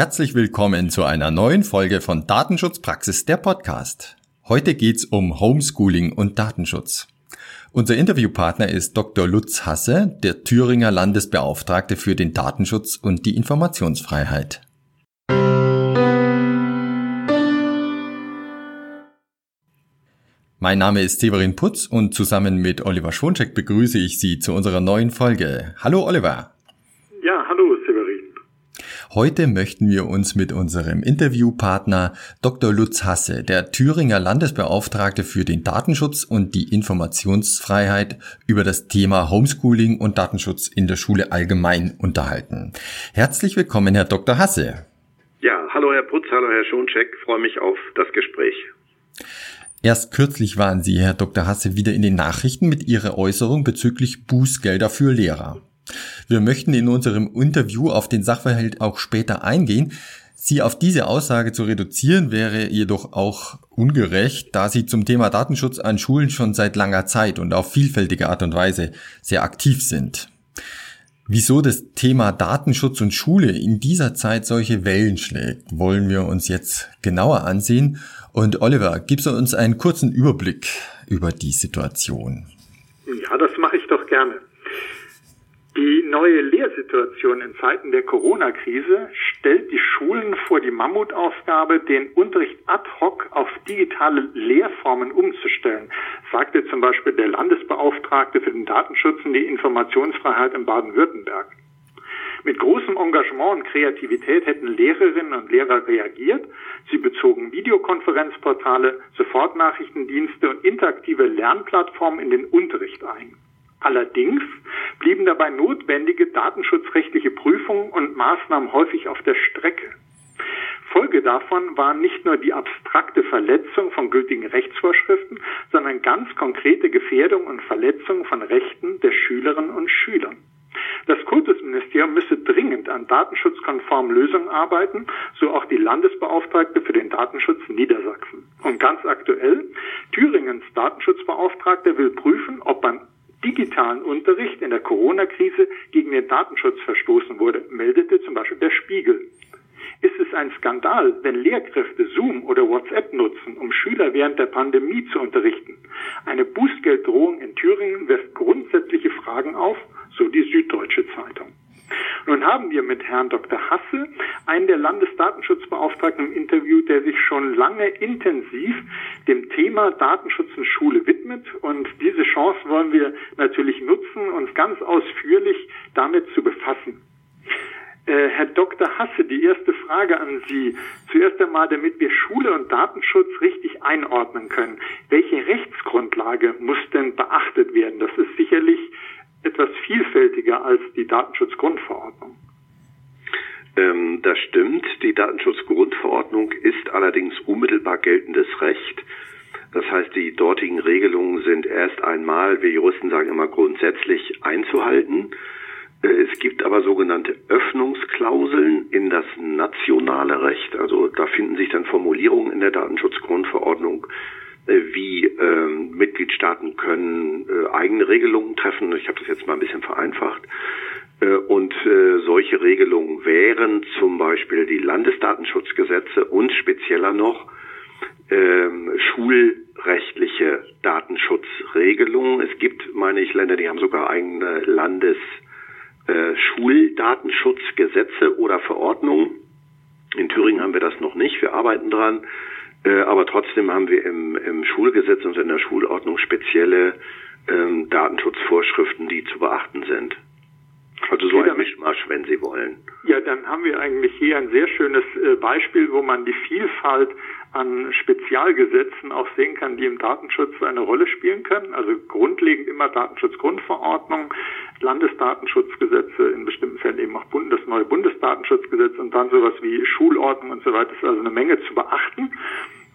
Herzlich willkommen zu einer neuen Folge von Datenschutzpraxis der Podcast. Heute geht's um Homeschooling und Datenschutz. Unser Interviewpartner ist Dr. Lutz Hasse, der Thüringer Landesbeauftragte für den Datenschutz und die Informationsfreiheit. Mein Name ist Severin Putz und zusammen mit Oliver Schwonczek begrüße ich Sie zu unserer neuen Folge. Hallo Oliver. Heute möchten wir uns mit unserem Interviewpartner Dr. Lutz Hasse, der Thüringer Landesbeauftragte für den Datenschutz und die Informationsfreiheit, über das Thema Homeschooling und Datenschutz in der Schule allgemein unterhalten. Herzlich willkommen, Herr Dr. Hasse. Ja, hallo Herr Putz, hallo Herr Schoncheck, freue mich auf das Gespräch. Erst kürzlich waren Sie, Herr Dr. Hasse, wieder in den Nachrichten mit Ihrer Äußerung bezüglich Bußgelder für Lehrer. Wir möchten in unserem Interview auf den Sachverhalt auch später eingehen. Sie auf diese Aussage zu reduzieren wäre jedoch auch ungerecht, da Sie zum Thema Datenschutz an Schulen schon seit langer Zeit und auf vielfältige Art und Weise sehr aktiv sind. Wieso das Thema Datenschutz und Schule in dieser Zeit solche Wellen schlägt, wollen wir uns jetzt genauer ansehen und Oliver, gibst du uns einen kurzen Überblick über die Situation? Ja, das mache ich doch gerne. Die neue Lehrsituation in Zeiten der Corona-Krise stellt die Schulen vor die Mammutaufgabe, den Unterricht ad hoc auf digitale Lehrformen umzustellen, sagte zum Beispiel der Landesbeauftragte für den Datenschutz und die Informationsfreiheit in Baden-Württemberg. Mit großem Engagement und Kreativität hätten Lehrerinnen und Lehrer reagiert. Sie bezogen Videokonferenzportale, Sofortnachrichtendienste und interaktive Lernplattformen in den Unterricht ein. Allerdings blieben dabei notwendige datenschutzrechtliche Prüfungen und Maßnahmen häufig auf der Strecke. Folge davon war nicht nur die abstrakte Verletzung von gültigen Rechtsvorschriften, sondern ganz konkrete Gefährdung und Verletzung von Rechten der Schülerinnen und Schüler. Das Kultusministerium müsse dringend an datenschutzkonformen Lösungen arbeiten, so auch die Landesbeauftragte für den Datenschutz Niedersachsen. Und ganz aktuell, Thüringens Datenschutzbeauftragter will prüfen, ob beim digitalen Unterricht in der Corona-Krise gegen den Datenschutz verstoßen wurde, meldete zum Beispiel der Spiegel. Ist es ein Skandal, wenn Lehrkräfte Zoom oder WhatsApp nutzen, um Schüler während der Pandemie zu unterrichten? Eine Bußgelddrohung in Thüringen wirft grundsätzliche Fragen auf so die Süddeutsche Zeitung. Nun haben wir mit Herrn Dr. Hasse einen der Landesdatenschutzbeauftragten im Interview, der sich schon lange intensiv dem Thema Datenschutz in Schule widmet. Und diese Chance wollen wir natürlich nutzen, uns ganz ausführlich damit zu befassen. Äh, Herr Dr. Hasse, die erste Frage an Sie. Zuerst einmal, damit wir Schule und Datenschutz richtig einordnen können. Welche Rechtsgrundlage muss denn beachtet werden? Das ist sicherlich etwas vielfältiger als die Datenschutzgrundverordnung. Stimmt. Die Datenschutzgrundverordnung ist allerdings unmittelbar geltendes Recht. Das heißt, die dortigen Regelungen sind erst einmal, wir Juristen sagen immer grundsätzlich einzuhalten. Äh, es gibt aber sogenannte Öffnungsklauseln in das nationale Recht. Also da finden sich dann Formulierungen in der Datenschutzgrundverordnung, äh, wie äh, Mitgliedstaaten können äh, eigene Regelungen treffen. Ich habe das jetzt mal ein bisschen vereinfacht. Äh, und äh, solche Regelungen wären zum Beispiel die Landesdatenschutzgesetze und spezieller noch ähm, schulrechtliche Datenschutzregelungen. Es gibt, meine ich, Länder, die haben sogar eigene Landesschuldatenschutzgesetze oder Verordnungen. In Thüringen haben wir das noch nicht. Wir arbeiten dran. Äh, aber trotzdem haben wir im, im Schulgesetz und in der Schulordnung spezielle ähm, Datenschutzvorschriften, die zu beachten sind. Also so ein Mischmasch, wenn Sie wollen. Ja, dann haben wir eigentlich hier ein sehr schönes äh, Beispiel, wo man die Vielfalt an Spezialgesetzen auch sehen kann, die im Datenschutz eine Rolle spielen können. Also grundlegend immer Datenschutzgrundverordnung, Landesdatenschutzgesetze, in bestimmten Fällen eben auch das neue Bundesdatenschutzgesetz und dann sowas wie Schulordnung und so weiter. Das ist also eine Menge zu beachten.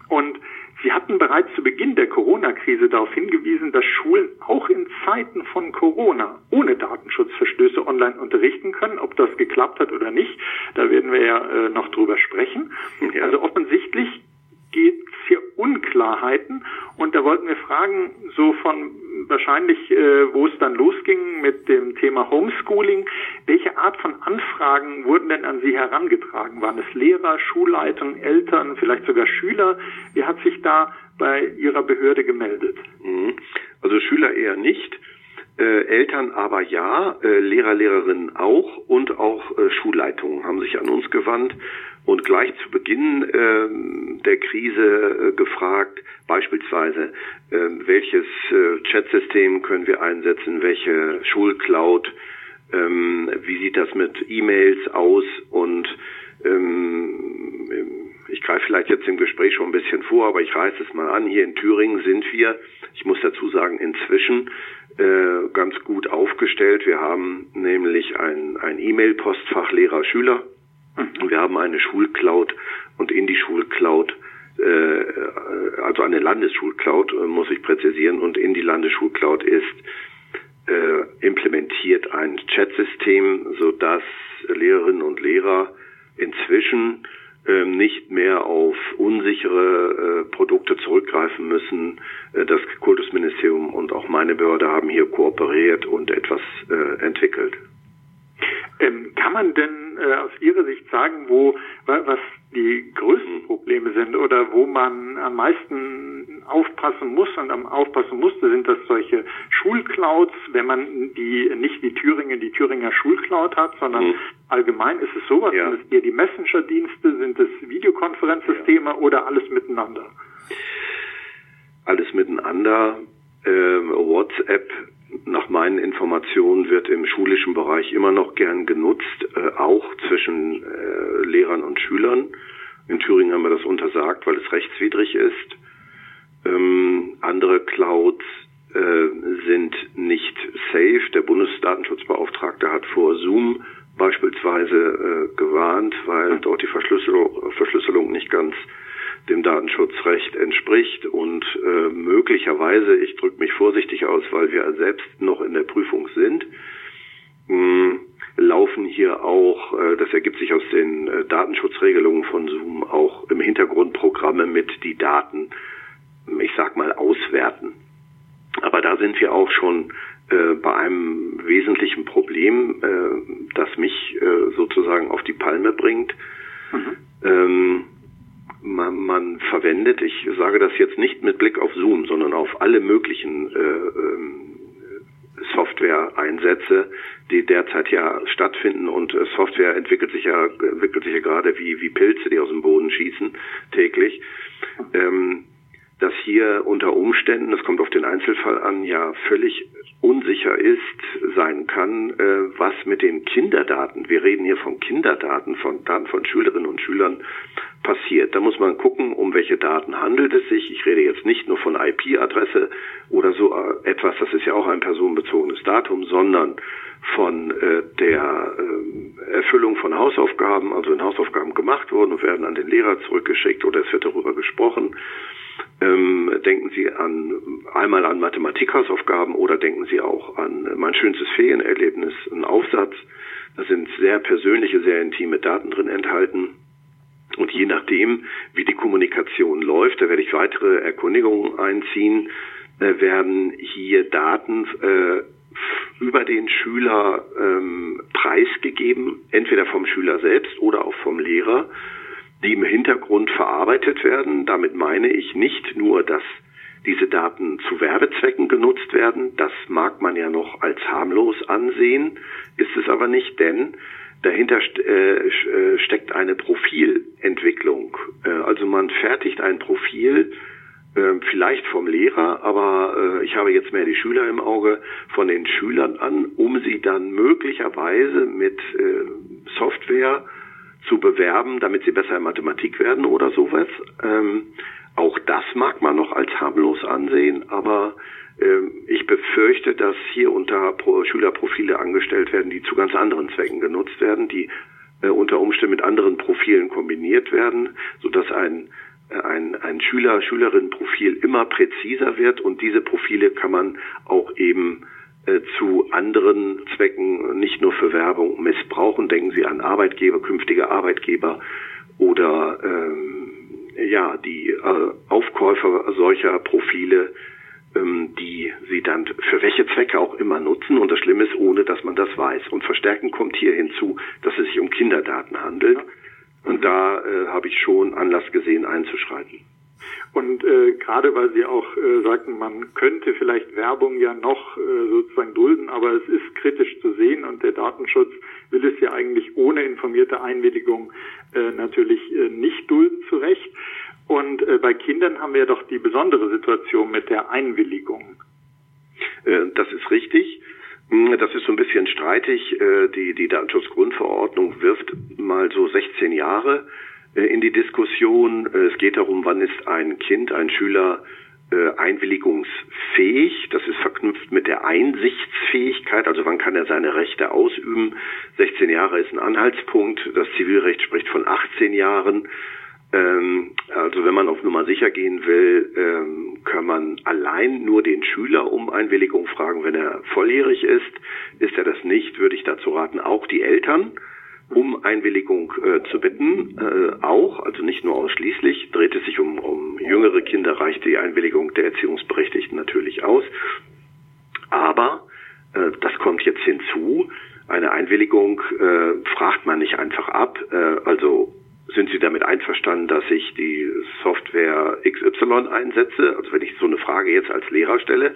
Und Sie hatten bereits zu Beginn der Corona-Krise darauf hingewiesen, dass Schulen auch in Zeiten von Corona ohne Datenschutzverstöße online unterrichten können. Ob das geklappt hat oder nicht, da werden wir ja äh, noch drüber sprechen. Also offensichtlich geht es hier Unklarheiten und da wollten wir fragen, so von wahrscheinlich, äh, wo es dann losging mit dem Thema Homeschooling. Welche Art von Anfragen wurden denn an Sie herangetragen? Waren es Lehrer, Schulleitung, Eltern, vielleicht sogar Schüler? Wie hat sich da bei Ihrer Behörde gemeldet? Mhm. Also Schüler eher nicht. Äh, Eltern aber ja, äh, Lehrer, Lehrerinnen auch und auch äh, Schulleitungen haben sich an uns gewandt und gleich zu Beginn äh, der Krise äh, gefragt, beispielsweise, äh, welches äh, Chatsystem können wir einsetzen, welche Schulcloud, ähm, wie sieht das mit E-Mails aus und ähm, ich greife vielleicht jetzt im Gespräch schon ein bisschen vor, aber ich reiße es mal an. Hier in Thüringen sind wir, ich muss dazu sagen, inzwischen äh, ganz gut aufgestellt. Wir haben nämlich ein, ein E-Mail-Postfach Lehrer-Schüler. Mhm. Wir haben eine Schulcloud und in die Schulcloud äh, also eine Landesschulcloud, äh, muss ich präzisieren, und in die Landesschulcloud ist äh, implementiert ein Chatsystem, so dass Lehrerinnen und Lehrer inzwischen ähm, nicht mehr auf unsichere äh, Produkte zurückgreifen müssen. Äh, das Kultusministerium und auch meine Behörde haben hier kooperiert und etwas äh, entwickelt. Ähm, kann man denn äh, aus Ihrer Sicht sagen, wo was die größten Probleme sind oder wo man am meisten aufpassen muss und am aufpassen musste, sind das solche Schulclouds, wenn man die nicht die Thüringen, die Thüringer Schulcloud hat, sondern mhm. allgemein ist es sowas, ja. sind es eher die Messenger-Dienste, sind es Videokonferenzsysteme ja. oder alles miteinander? Alles miteinander. Äh, WhatsApp nach meinen Informationen wird im schulischen Bereich immer noch gern genutzt, äh, auch zwischen äh, Lehrern und Schülern. In Thüringen haben wir das untersagt, weil es rechtswidrig ist. Ähm, andere Clouds äh, sind nicht safe. Der Bundesdatenschutzbeauftragte hat vor Zoom beispielsweise äh, gewarnt, weil dort die Verschlüsselung, Verschlüsselung nicht ganz dem Datenschutzrecht entspricht und äh, möglicherweise, ich drücke mich vorsichtig aus, weil wir selbst noch in der Prüfung sind, mh, laufen hier auch, äh, das ergibt sich aus den äh, Datenschutzregelungen von Zoom, auch im Hintergrund Programme mit, die Daten, ich sag mal, auswerten. Aber da sind wir auch schon äh, bei einem wesentlichen Problem, äh, das mich äh, sozusagen auf die Palme bringt. Mhm. Ähm, man, man verwendet, ich sage das jetzt nicht mit Blick auf Zoom, sondern auf alle möglichen äh, ähm, Software-Einsätze, die derzeit ja stattfinden und äh, Software entwickelt sich ja entwickelt sich ja gerade wie wie Pilze, die aus dem Boden schießen täglich. Ähm, dass hier unter Umständen, das kommt auf den Einzelfall an, ja völlig unsicher ist, sein kann, äh, was mit den Kinderdaten, wir reden hier von Kinderdaten, von Daten von Schülerinnen und Schülern, passiert. Da muss man gucken, um welche Daten handelt es sich. Ich rede jetzt nicht nur von IP-Adresse oder so äh, etwas, das ist ja auch ein personenbezogenes Datum, sondern von äh, der äh, Erfüllung von Hausaufgaben, also wenn Hausaufgaben gemacht wurden und werden an den Lehrer zurückgeschickt oder es wird darüber gesprochen. Ähm, denken Sie an einmal an Mathematik-Hausaufgaben oder denken Sie auch an mein schönstes Ferienerlebnis, einen Aufsatz. Da sind sehr persönliche, sehr intime Daten drin enthalten. Und je nachdem, wie die Kommunikation läuft, da werde ich weitere Erkundigungen einziehen, äh, werden hier Daten äh, über den Schüler ähm, preisgegeben, entweder vom Schüler selbst oder auch vom Lehrer, die im Hintergrund verarbeitet werden. Damit meine ich nicht nur, dass diese Daten zu Werbezwecken genutzt werden. Das mag man ja noch als harmlos ansehen, ist es aber nicht, denn dahinter äh, äh, steckt eine Profilentwicklung. Äh, also man fertigt ein Profil, vielleicht vom Lehrer, aber ich habe jetzt mehr die Schüler im Auge, von den Schülern an, um sie dann möglicherweise mit Software zu bewerben, damit sie besser in Mathematik werden oder sowas. Ähm, auch das mag man noch als harmlos ansehen, aber ähm, ich befürchte, dass hier unter Schülerprofile angestellt werden, die zu ganz anderen Zwecken genutzt werden, die äh, unter Umständen mit anderen Profilen kombiniert werden, sodass ein äh, ein, ein Schüler, Schülerin-Profil immer präziser wird und diese Profile kann man auch eben zu anderen Zwecken, nicht nur für Werbung, missbrauchen. Denken Sie an Arbeitgeber, künftige Arbeitgeber oder ähm, ja die äh, Aufkäufer solcher Profile ähm, die sie dann für welche Zwecke auch immer nutzen und das Schlimme ist, ohne dass man das weiß. Und verstärkend kommt hier hinzu, dass es sich um Kinderdaten handelt. Und da äh, habe ich schon Anlass gesehen, einzuschreiten. Und äh, gerade weil Sie auch äh, sagten, man könnte vielleicht Werbung ja noch äh, sozusagen dulden, aber es ist kritisch zu sehen und der Datenschutz will es ja eigentlich ohne informierte Einwilligung äh, natürlich äh, nicht dulden zu Recht. Und äh, bei Kindern haben wir doch die besondere Situation mit der Einwilligung. Äh, das ist richtig. Hm, das ist so ein bisschen streitig. Äh, die, die Datenschutzgrundverordnung wirft mal so 16 Jahre in die Diskussion. Es geht darum, wann ist ein Kind, ein Schüler einwilligungsfähig. Das ist verknüpft mit der Einsichtsfähigkeit, also wann kann er seine Rechte ausüben. 16 Jahre ist ein Anhaltspunkt. Das Zivilrecht spricht von 18 Jahren. Ähm, also wenn man auf Nummer sicher gehen will, ähm, kann man allein nur den Schüler um Einwilligung fragen, wenn er volljährig ist. Ist er das nicht, würde ich dazu raten, auch die Eltern um Einwilligung äh, zu bitten, äh, auch, also nicht nur ausschließlich, dreht es sich um, um jüngere Kinder, reicht die Einwilligung der Erziehungsberechtigten natürlich aus. Aber, äh, das kommt jetzt hinzu, eine Einwilligung äh, fragt man nicht einfach ab, äh, also sind Sie damit einverstanden, dass ich die Software XY einsetze? Also wenn ich so eine Frage jetzt als Lehrer stelle,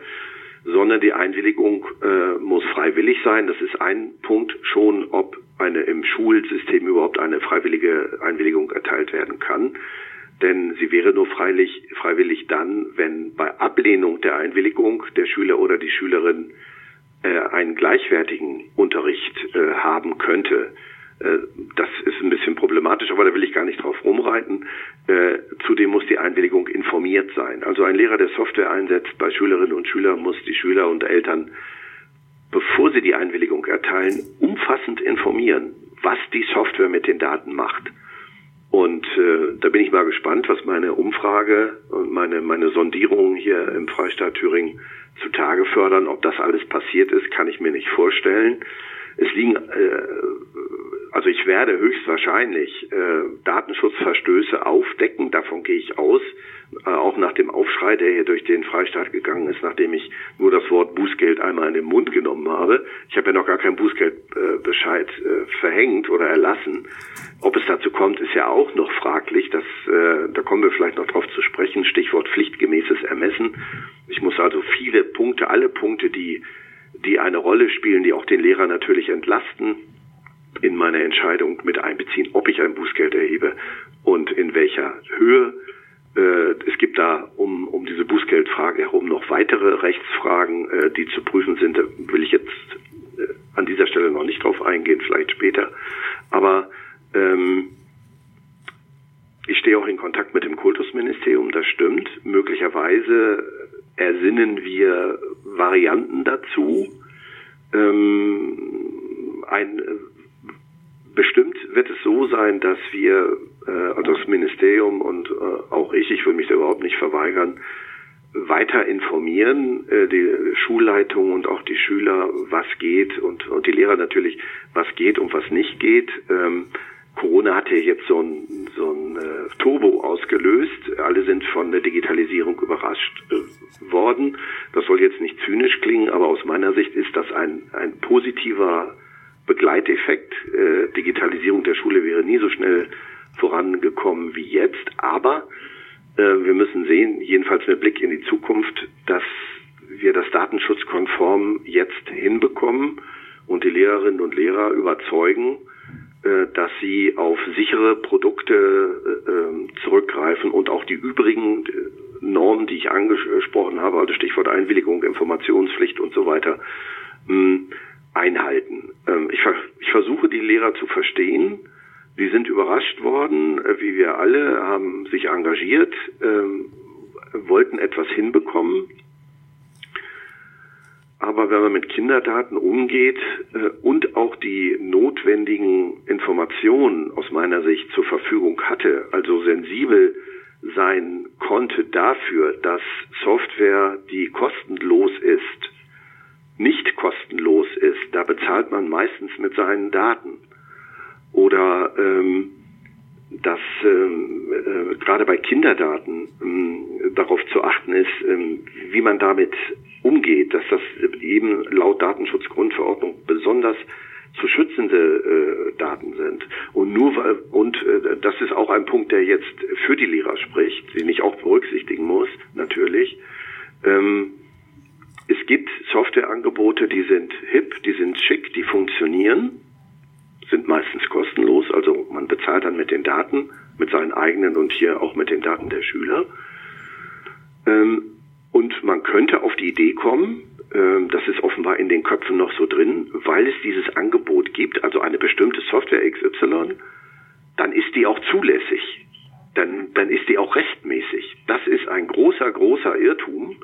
sondern die Einwilligung äh, muss freiwillig sein. Das ist ein Punkt schon, ob eine im Schulsystem überhaupt eine freiwillige Einwilligung erteilt werden kann. Denn sie wäre nur freilich, freiwillig dann, wenn bei Ablehnung der Einwilligung der Schüler oder die Schülerin äh, einen gleichwertigen Unterricht äh, haben könnte. Äh, das ist ein bisschen problematisch, aber da will ich gar nicht drauf rumreiten. Äh, zudem muss die Einwilligung informiert sein. Also ein Lehrer, der Software einsetzt bei Schülerinnen und Schülern, muss die Schüler und Eltern, bevor sie die Einwilligung erteilen, umfassend informieren, was die Software mit den Daten macht. Und äh, da bin ich mal gespannt, was meine Umfrage und meine, meine Sondierungen hier im Freistaat Thüringen zutage fördern. Ob das alles passiert ist, kann ich mir nicht vorstellen. Es liegen äh, also ich werde höchstwahrscheinlich äh, Datenschutzverstöße aufdecken, davon gehe ich aus, äh, auch nach dem Aufschrei, der hier durch den Freistaat gegangen ist, nachdem ich nur das Wort Bußgeld einmal in den Mund genommen habe. Ich habe ja noch gar keinen Bußgeldbescheid äh, verhängt oder erlassen. Ob es dazu kommt, ist ja auch noch fraglich. Das, äh, da kommen wir vielleicht noch drauf zu sprechen. Stichwort pflichtgemäßes Ermessen. Ich muss also viele Punkte, alle Punkte, die die eine Rolle spielen, die auch den Lehrer natürlich entlasten, in meine Entscheidung mit einbeziehen, ob ich ein Bußgeld erhebe und in welcher Höhe. Äh, es gibt da um, um diese Bußgeldfrage herum noch weitere Rechtsfragen, äh, die zu prüfen sind. Da will ich jetzt äh, an dieser Stelle noch nicht drauf eingehen, vielleicht später. Aber ähm, ich stehe auch in Kontakt mit dem Kultusministerium, das stimmt. Möglicherweise ersinnen wir Varianten dazu. Ähm, ein Bestimmt wird es so sein, dass wir, äh, also das Ministerium und äh, auch ich, ich will mich da überhaupt nicht verweigern, weiter informieren, äh, die Schulleitung und auch die Schüler, was geht und, und die Lehrer natürlich, was geht und was nicht geht. Ähm, Corona hat ja jetzt so ein, so ein äh, Turbo ausgelöst. Alle sind von der Digitalisierung überrascht äh, worden. Das soll jetzt nicht zynisch klingen, aber aus meiner Sicht ist das ein, ein positiver Begleiteffekt. Äh, Digitalisierung der Schule wäre nie so schnell vorangekommen wie jetzt. Aber äh, wir müssen sehen, jedenfalls mit Blick in die Zukunft, dass wir das datenschutzkonform jetzt hinbekommen und die Lehrerinnen und Lehrer überzeugen, äh, dass sie auf sichere Produkte äh, ähm, zurückgreifen und auch die übrigen äh, Normen, die ich angesprochen habe, also Stichwort Einwilligung, Informationspflicht und so weiter, mh, einhalten. Ähm, ich, ich versuche die Lehrer zu verstehen. Die sind überrascht worden, äh, wie wir alle, haben sich engagiert, ähm, wollten etwas hinbekommen. Aber wenn man mit Kinderdaten umgeht äh, und auch die notwendigen Informationen aus meiner Sicht zur Verfügung hatte, also sensibel sein konnte dafür, dass Software, die kostenlos ist, nicht kostenlos ist, da bezahlt man meistens mit seinen Daten. Oder ähm, dass ähm, äh, gerade bei Kinderdaten ähm, darauf zu achten ist, ähm, wie man damit umgeht, dass das eben laut Datenschutzgrundverordnung besonders zu schützende äh, Daten sind. Und nur und äh, das ist auch ein Punkt, der jetzt für die Lehrer spricht, den ich auch berücksichtigen muss, natürlich. Ähm, es gibt Softwareangebote, die sind hip, die sind schick, die funktionieren, sind meistens kostenlos, also man bezahlt dann mit den Daten, mit seinen eigenen und hier auch mit den Daten der Schüler. Ähm, und man könnte auf die Idee kommen, ähm, das ist offenbar in den Köpfen noch so drin, weil es dieses Angebot gibt, also eine bestimmte Software XY, dann ist die auch zulässig. Dann, dann ist die auch rechtmäßig. Das ist ein großer, großer Irrtum.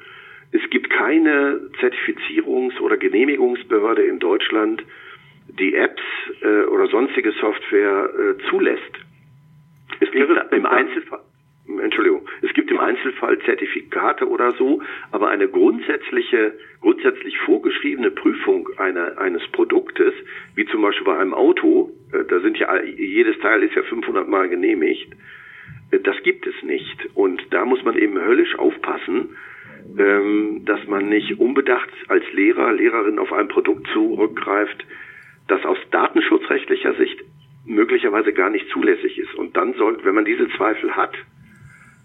Es gibt keine Zertifizierungs- oder Genehmigungsbehörde in Deutschland, die Apps äh, oder sonstige Software äh, zulässt. Es gibt im Einzelfall Entschuldigung, es gibt im Einzelfall Zertifikate oder so, aber eine grundsätzliche, grundsätzlich vorgeschriebene Prüfung einer, eines Produktes, wie zum Beispiel bei einem Auto, äh, da sind ja, jedes Teil ist ja 500 Mal genehmigt, äh, das gibt es nicht. Und da muss man eben höllisch aufpassen, ähm, dass man nicht unbedacht als Lehrer, Lehrerin auf ein Produkt zurückgreift, das aus datenschutzrechtlicher Sicht möglicherweise gar nicht zulässig ist. Und dann sollte, wenn man diese Zweifel hat,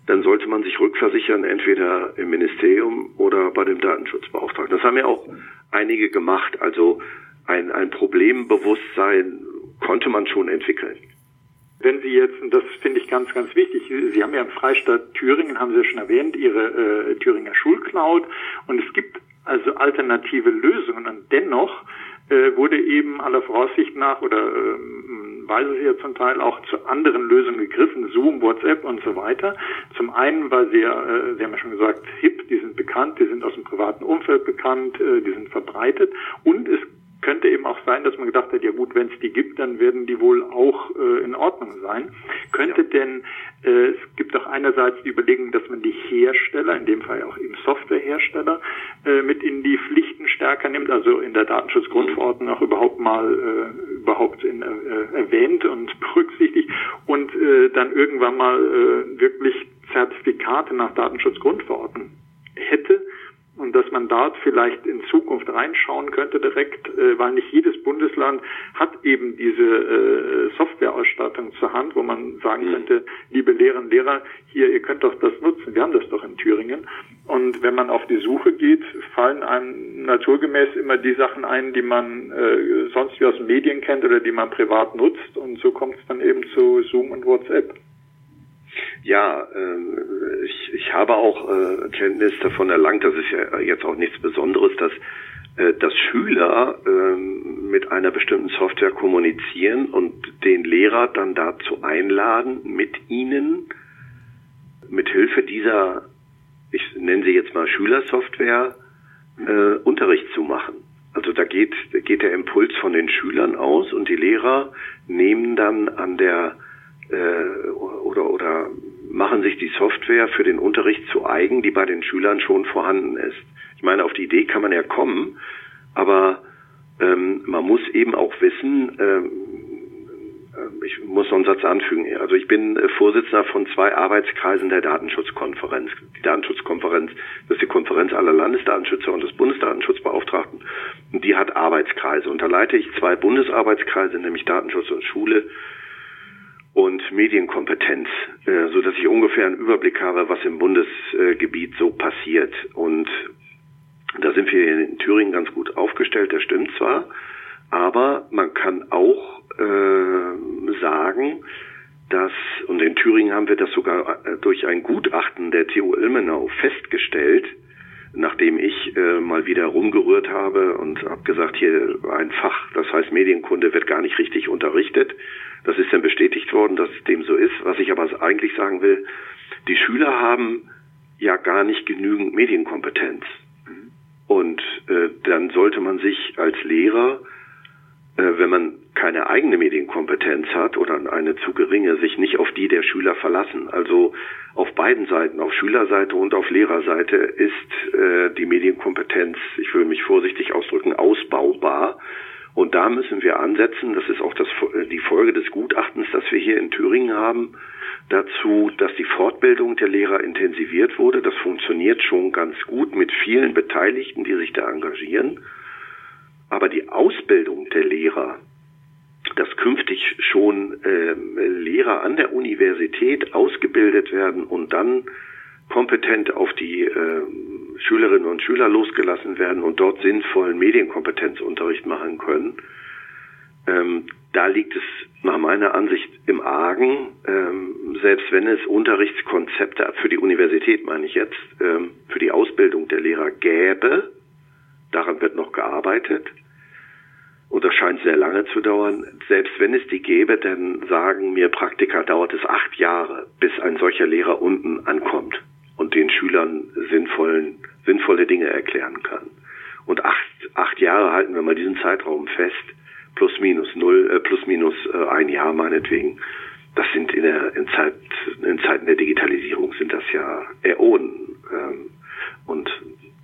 dann sollte man sich rückversichern, entweder im Ministerium oder bei dem Datenschutzbeauftragten. Das haben ja auch einige gemacht. Also ein, ein Problembewusstsein konnte man schon entwickeln. Wenn Sie jetzt, und das finde ich ganz, ganz wichtig, Sie haben ja im Freistaat Thüringen, haben Sie ja schon erwähnt, Ihre äh, Thüringer Schulcloud und es gibt also alternative Lösungen und dennoch äh, wurde eben aller Voraussicht nach oder ähm, weiß es ja zum Teil auch zu anderen Lösungen gegriffen, Zoom, WhatsApp und so weiter. Zum einen, weil sie ja, äh, Sie haben ja schon gesagt, hip, die sind bekannt, die sind aus dem privaten Umfeld bekannt, äh, die sind verbreitet und es könnte eben auch sein, dass man gedacht hat, ja gut, wenn es die gibt, dann werden die wohl auch äh, in Ordnung sein. Könnte ja. denn, äh, es gibt auch einerseits die Überlegung, dass man die Hersteller, in dem Fall auch eben Softwarehersteller, äh, mit in die Pflichten stärker nimmt, also in der Datenschutzgrundverordnung auch überhaupt mal äh, überhaupt in, äh, erwähnt und berücksichtigt und äh, dann irgendwann mal äh, wirklich Zertifikate nach Datenschutzgrundverordnung hätte und dass man dort vielleicht in Zukunft reinschauen könnte direkt, äh, weil nicht jedes Bundesland hat eben diese äh, Softwareausstattung zur Hand, wo man sagen mhm. könnte, liebe Lehrerinnen und Lehrer, hier, ihr könnt doch das nutzen, wir haben das doch in Thüringen. Und wenn man auf die Suche geht, fallen einem naturgemäß immer die Sachen ein, die man äh, sonst wie aus den Medien kennt oder die man privat nutzt. Und so kommt es dann eben zu Zoom und WhatsApp. Ja, äh, ich, ich habe auch äh, Kenntnis davon erlangt, das ist ja jetzt auch nichts Besonderes, dass, äh, dass Schüler äh, mit einer bestimmten Software kommunizieren und den Lehrer dann dazu einladen, mit ihnen, mit Hilfe dieser, ich nenne sie jetzt mal Schülersoftware, äh, Unterricht zu machen. Also da geht, geht der Impuls von den Schülern aus und die Lehrer nehmen dann an der äh, oder, oder machen sich die Software für den Unterricht zu eigen, die bei den Schülern schon vorhanden ist. Ich meine, auf die Idee kann man ja kommen, aber ähm, man muss eben auch wissen, ähm, äh, ich muss noch einen Satz anfügen. Also ich bin äh, Vorsitzender von zwei Arbeitskreisen der Datenschutzkonferenz. Die Datenschutzkonferenz, das ist die Konferenz aller Landesdatenschützer und des Bundesdatenschutzbeauftragten. Und die hat Arbeitskreise. Und da leite ich zwei Bundesarbeitskreise, nämlich Datenschutz und Schule und Medienkompetenz, äh, so dass ich ungefähr einen Überblick habe, was im Bundesgebiet so passiert. Und da sind wir in Thüringen ganz gut aufgestellt, das stimmt zwar, aber man kann auch äh, sagen, dass, und in Thüringen haben wir das sogar äh, durch ein Gutachten der TU Ilmenau festgestellt, nachdem ich äh, mal wieder rumgerührt habe und habe gesagt, hier ein Fach, das heißt Medienkunde, wird gar nicht richtig unterrichtet. Das ist dann bestätigt worden, dass es dem so ist. Was ich aber eigentlich sagen will, die Schüler haben ja gar nicht genügend Medienkompetenz. Und äh, dann sollte man sich als Lehrer, wenn man keine eigene Medienkompetenz hat oder eine zu geringe, sich nicht auf die der Schüler verlassen. Also auf beiden Seiten, auf Schülerseite und auf Lehrerseite ist äh, die Medienkompetenz, ich will mich vorsichtig ausdrücken, ausbaubar. Und da müssen wir ansetzen, das ist auch das, die Folge des Gutachtens, das wir hier in Thüringen haben, dazu, dass die Fortbildung der Lehrer intensiviert wurde. Das funktioniert schon ganz gut mit vielen Beteiligten, die sich da engagieren. Aber die Ausbildung der Lehrer, dass künftig schon äh, Lehrer an der Universität ausgebildet werden und dann kompetent auf die äh, Schülerinnen und Schüler losgelassen werden und dort sinnvollen Medienkompetenzunterricht machen können. Ähm, da liegt es nach meiner Ansicht im Argen, ähm, selbst wenn es Unterrichtskonzepte für die Universität, meine ich jetzt, ähm, für die Ausbildung der Lehrer gäbe, daran wird noch gearbeitet, und das scheint sehr lange zu dauern. Selbst wenn es die gäbe, dann sagen mir Praktiker, dauert es acht Jahre, bis ein solcher Lehrer unten ankommt und den Schülern sinnvollen, sinnvolle Dinge erklären kann. Und acht, acht Jahre halten wir mal diesen Zeitraum fest, plus minus null, äh, plus minus äh, ein Jahr meinetwegen. Das sind in der in, Zeit, in Zeiten der Digitalisierung sind das ja Äonen. Ähm, und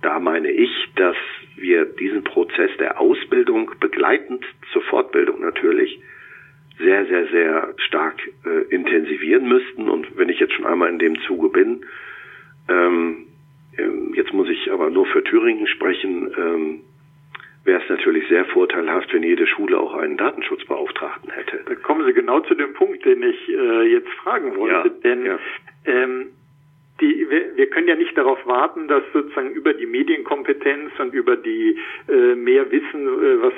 da meine ich, dass wir diesen Prozess der Ausbildung begleitend zur Fortbildung natürlich sehr, sehr, sehr stark äh, intensivieren müssten. Und wenn ich jetzt schon einmal in dem Zuge bin, ähm, ähm, jetzt muss ich aber nur für Thüringen sprechen. Ähm, wäre es natürlich sehr vorteilhaft, wenn jede Schule auch einen Datenschutzbeauftragten hätte. Da kommen Sie genau zu dem Punkt, den ich äh, jetzt fragen wollte. Ja, Denn ja. Ähm, die, wir, wir können ja nicht darauf warten, dass sozusagen über die Medienkompetenz und über die äh, mehr Wissen, äh, was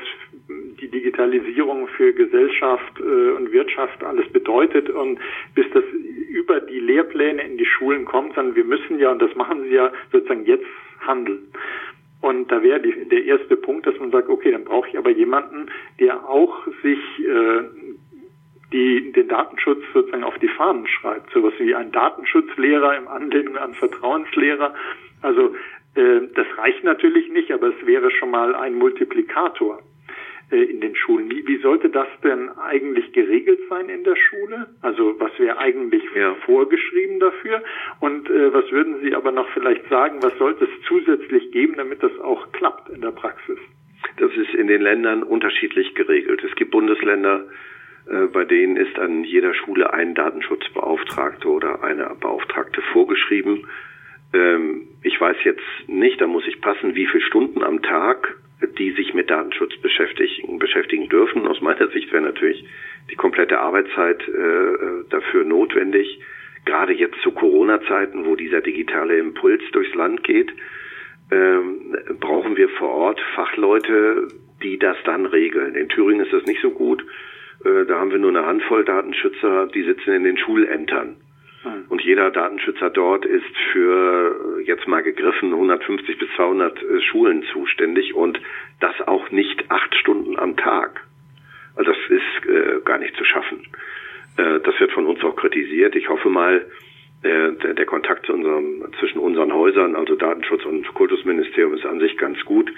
die Digitalisierung für Gesellschaft äh, und Wirtschaft alles bedeutet und bis das über die Lehrpläne in die Schulen kommt, sondern wir müssen ja, und das machen sie ja sozusagen jetzt handeln. Und da wäre der erste Punkt, dass man sagt, okay, dann brauche ich aber jemanden, der auch sich äh, die den Datenschutz sozusagen auf die Fahnen schreibt. Sowas wie ein Datenschutzlehrer im Anlehnung an Vertrauenslehrer. Also äh, das reicht natürlich nicht, aber es wäre schon mal ein Multiplikator äh, in den Schulen. Wie, wie sollte das denn eigentlich geregelt sein in der Schule? Also was wäre eigentlich ja. vorgeschrieben dafür? Und äh, was würden Sie aber noch vielleicht sagen, was sollte es zusätzlich geben, damit das auch klappt in der Praxis? Das ist in den Ländern unterschiedlich geregelt. Es gibt Bundesländer, bei denen ist an jeder Schule ein Datenschutzbeauftragter oder eine Beauftragte vorgeschrieben. Ähm, ich weiß jetzt nicht, da muss ich passen, wie viele Stunden am Tag die sich mit Datenschutz beschäftigen, beschäftigen dürfen. Aus meiner Sicht wäre natürlich die komplette Arbeitszeit äh, dafür notwendig. Gerade jetzt zu Corona-Zeiten, wo dieser digitale Impuls durchs Land geht, ähm, brauchen wir vor Ort Fachleute, die das dann regeln. In Thüringen ist das nicht so gut. Äh, da haben wir nur eine Handvoll Datenschützer, die sitzen in den Schulämtern. Hm. Und jeder Datenschützer dort ist für, jetzt mal gegriffen, 150 bis 200 äh, Schulen zuständig und das auch nicht acht Stunden am Tag. Also das ist äh, gar nicht zu schaffen. Äh, das wird von uns auch kritisiert. Ich hoffe mal, äh, der, der Kontakt zu unserem, zwischen unseren Häusern, also Datenschutz und Kultusministerium, ist an sich ganz gut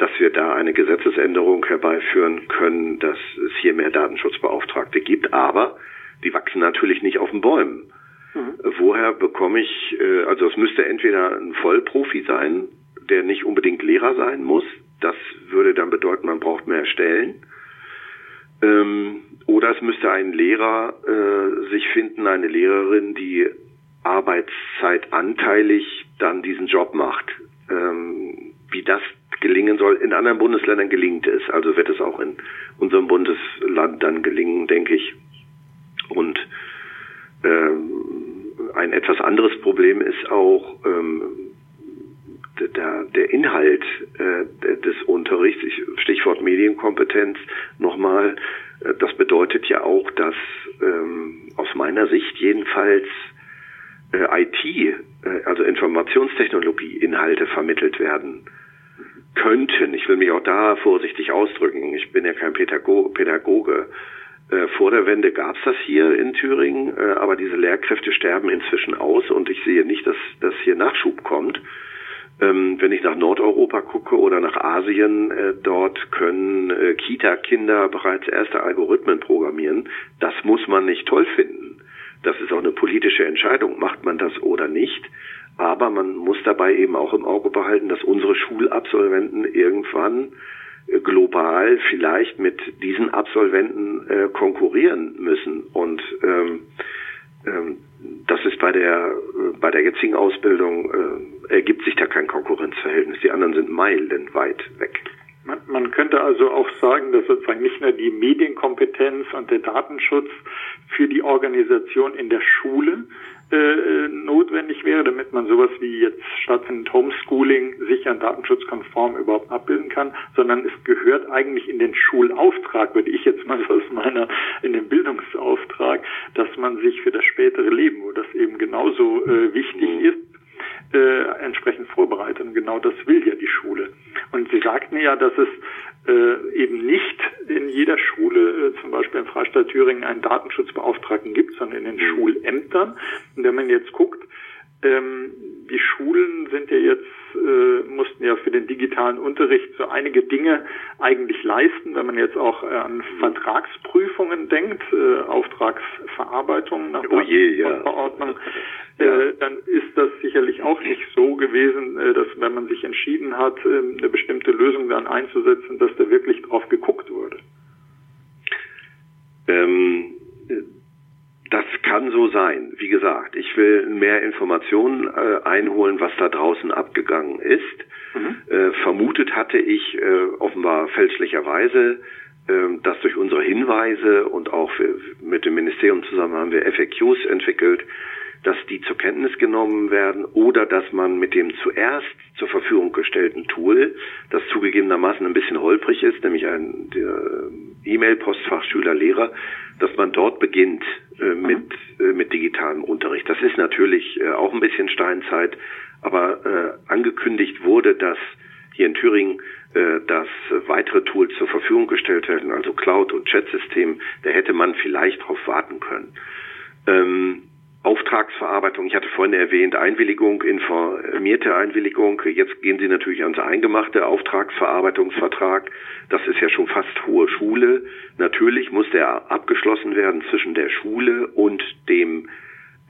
dass wir da eine Gesetzesänderung herbeiführen können, dass es hier mehr Datenschutzbeauftragte gibt. Aber die wachsen natürlich nicht auf den Bäumen. Mhm. Woher bekomme ich, äh, also es müsste entweder ein Vollprofi sein, der nicht unbedingt Lehrer sein muss. Das würde dann bedeuten, man braucht mehr Stellen. Ähm, oder es müsste ein Lehrer äh, sich finden, eine Lehrerin, die arbeitszeitanteilig dann diesen Job macht. Ähm, wie das gelingen soll. In anderen Bundesländern gelingt es. Also wird es auch in unserem Bundesland dann gelingen, denke ich. Und ähm, ein etwas anderes Problem ist auch ähm, der, der Inhalt äh, des Unterrichts, Stichwort Medienkompetenz nochmal. Äh, das bedeutet ja auch, dass ähm, aus meiner Sicht jedenfalls äh, IT, äh, also Informationstechnologie, Inhalte vermittelt werden könnten. Ich will mich auch da vorsichtig ausdrücken. Ich bin ja kein Pädagoge. Äh, vor der Wende gab es das hier in Thüringen, äh, aber diese Lehrkräfte sterben inzwischen aus und ich sehe nicht, dass, dass hier Nachschub kommt. Ähm, wenn ich nach Nordeuropa gucke oder nach Asien, äh, dort können Kita-Kinder bereits erste Algorithmen programmieren. Das muss man nicht toll finden. Das ist auch eine politische Entscheidung, macht man das oder nicht. Aber man muss dabei eben auch im Auge behalten, dass unsere Schulabsolventen irgendwann global vielleicht mit diesen Absolventen äh, konkurrieren müssen. Und ähm, ähm, das ist bei der bei der jetzigen Ausbildung äh, ergibt sich da kein Konkurrenzverhältnis. Die anderen sind meilenweit weg. Man, man könnte also auch sagen, dass sozusagen nicht nur die Medienkompetenz und der Datenschutz für die Organisation in der Schule äh, notwendig wäre, damit man sowas wie jetzt stattfindend Homeschooling sicher datenschutzkonform überhaupt abbilden kann, sondern es gehört eigentlich in den Schulauftrag, würde ich jetzt mal so aus meiner, in den Bildungsauftrag, dass man sich für das spätere Leben, wo das eben genauso äh, wichtig mhm. ist, äh, entsprechend vorbereitet. Und genau das will ja die Schule. Und Sie sagten ja, dass es äh, eben nicht in jeder Schule, äh, zum Beispiel in Freistaat Thüringen, einen Datenschutzbeauftragten gibt, sondern in den mhm. Schulämtern. Und wenn man jetzt guckt, ähm, die Schulen sind ja jetzt, äh, mussten ja für den digitalen Unterricht so einige Dinge eigentlich leisten, wenn man jetzt auch äh, an Vertragsprüfungen denkt, äh, Auftragsverarbeitung nach oh je, ja. Verordnung, äh, dann ist das sicherlich auch nicht so gewesen, äh, dass wenn man sich entschieden hat, äh, eine bestimmte Lösung dann einzusetzen, dass da wirklich drauf geguckt wurde. Ähm, das kann so sein. Wie gesagt, ich will mehr Informationen äh, einholen, was da draußen abgegangen ist. Mhm. Äh, vermutet hatte ich äh, offenbar fälschlicherweise, ähm, dass durch unsere Hinweise und auch mit dem Ministerium zusammen haben wir FAQs entwickelt, dass die zur Kenntnis genommen werden oder dass man mit dem zuerst zur Verfügung gestellten Tool, das zugegebenermaßen ein bisschen holprig ist, nämlich ein E-Mail-Postfach Schüler-Lehrer, dass man dort beginnt äh, mit, äh, mit digitalem Unterricht. Das ist natürlich äh, auch ein bisschen Steinzeit, aber äh, angekündigt wurde, dass hier in Thüringen äh, dass weitere Tools zur Verfügung gestellt werden, also Cloud- und Chat-System, da hätte man vielleicht drauf warten können. Ähm, Auftragsverarbeitung, ich hatte vorhin erwähnt, Einwilligung, informierte Einwilligung. Jetzt gehen Sie natürlich ans eingemachte Auftragsverarbeitungsvertrag. Das ist ja schon fast hohe Schule. Natürlich muss der abgeschlossen werden zwischen der Schule und dem